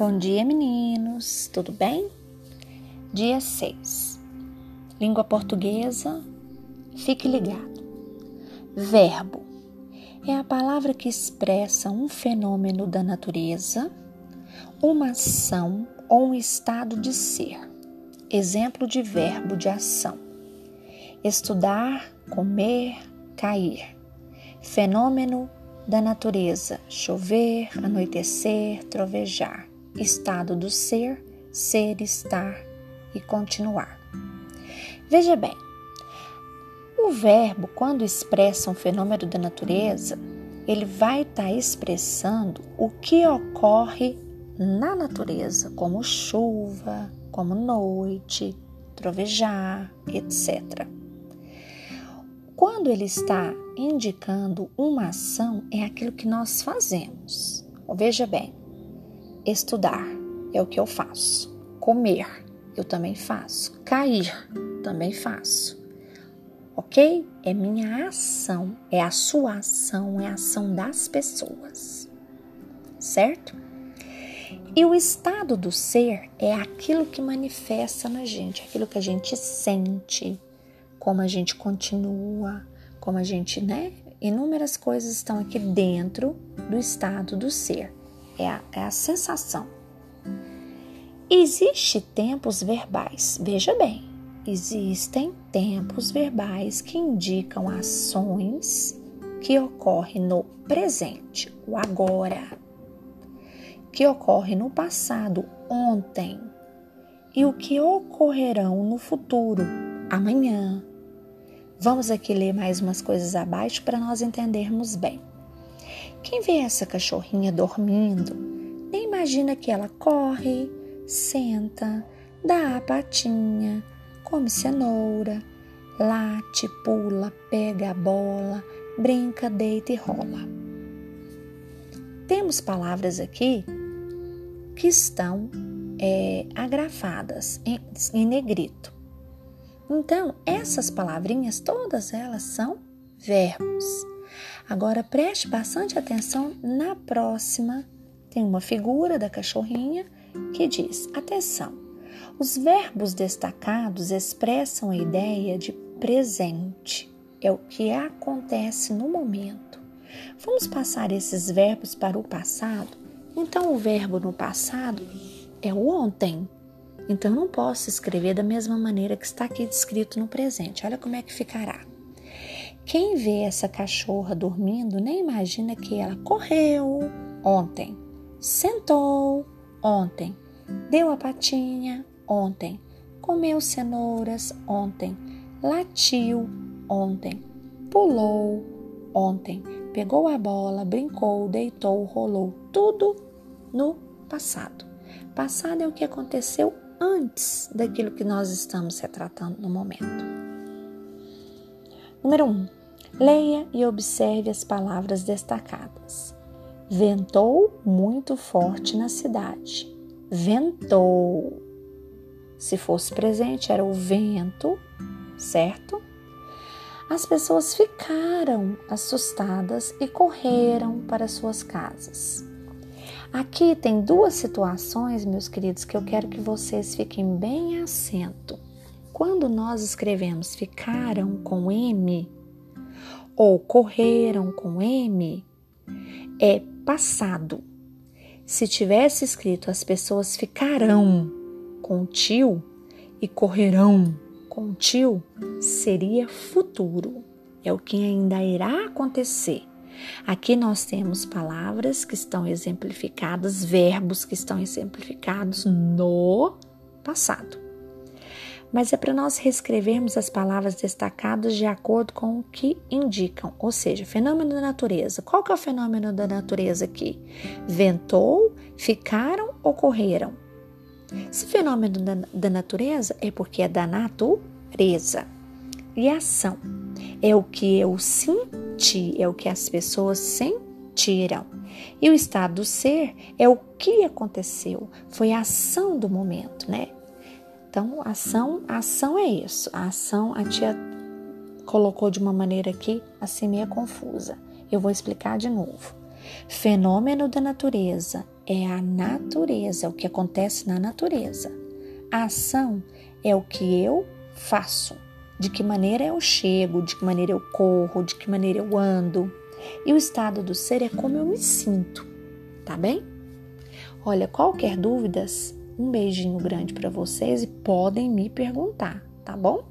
Bom dia, meninos. Tudo bem? Dia 6. Língua portuguesa. Fique ligado. Verbo é a palavra que expressa um fenômeno da natureza, uma ação ou um estado de ser. Exemplo de verbo de ação: estudar, comer, cair. Fenômeno da natureza: chover, anoitecer, trovejar. Estado do ser, ser, estar e continuar. Veja bem, o verbo, quando expressa um fenômeno da natureza, ele vai estar tá expressando o que ocorre na natureza, como chuva, como noite, trovejar, etc. Quando ele está indicando uma ação, é aquilo que nós fazemos. Veja bem, estudar é o que eu faço, comer eu também faço, cair também faço. Ok? É minha ação, é a sua ação, é a ação das pessoas. Certo? E o estado do ser é aquilo que manifesta na gente, aquilo que a gente sente, como a gente continua, como a gente, né? Inúmeras coisas estão aqui dentro do estado do ser. É a, é a sensação. Existem tempos verbais. Veja bem, existem tempos verbais que indicam ações que ocorrem no presente, o agora, que ocorre no passado, ontem, e o que ocorrerão no futuro, amanhã, Vamos aqui ler mais umas coisas abaixo para nós entendermos bem. Quem vê essa cachorrinha dormindo, nem imagina que ela corre, senta, dá a patinha, come cenoura, late, pula, pega a bola, brinca, deita e rola. Temos palavras aqui que estão é, agrafadas em, em negrito. Então, essas palavrinhas, todas elas são verbos. Agora, preste bastante atenção na próxima. Tem uma figura da cachorrinha que diz: atenção, os verbos destacados expressam a ideia de presente, é o que acontece no momento. Vamos passar esses verbos para o passado? Então, o verbo no passado é o ontem. Então, não posso escrever da mesma maneira que está aqui descrito no presente. Olha como é que ficará. Quem vê essa cachorra dormindo nem imagina que ela correu ontem, sentou ontem, deu a patinha ontem, comeu cenouras ontem, latiu ontem, pulou ontem, pegou a bola, brincou, deitou, rolou, tudo no passado. Passado é o que aconteceu antes daquilo que nós estamos retratando no momento. Número 1. Um, leia e observe as palavras destacadas. Ventou muito forte na cidade. Ventou. Se fosse presente, era o vento, certo? As pessoas ficaram assustadas e correram para suas casas. Aqui tem duas situações, meus queridos, que eu quero que vocês fiquem bem assento. Quando nós escrevemos ficaram com M ou correram com M, é passado. Se tivesse escrito as pessoas ficarão com tio e correrão com tio, seria futuro. É o que ainda irá acontecer. Aqui nós temos palavras que estão exemplificadas, verbos que estão exemplificados no passado. Mas é para nós reescrevermos as palavras destacadas de acordo com o que indicam, ou seja, fenômeno da natureza. Qual que é o fenômeno da natureza aqui? Ventou, ficaram ou correram? Se fenômeno da, da natureza é porque é da natureza. E ação é o que eu senti, é o que as pessoas sentiram. E o estado do ser é o que aconteceu, foi a ação do momento, né? Então, ação, ação é isso. A ação a tia colocou de uma maneira aqui assim meio confusa. Eu vou explicar de novo. Fenômeno da natureza é a natureza, é o que acontece na natureza. A ação é o que eu faço, de que maneira eu chego, de que maneira eu corro, de que maneira eu ando. E o estado do ser é como eu me sinto, tá bem? Olha, qualquer dúvidas, um beijinho grande para vocês e podem me perguntar, tá bom?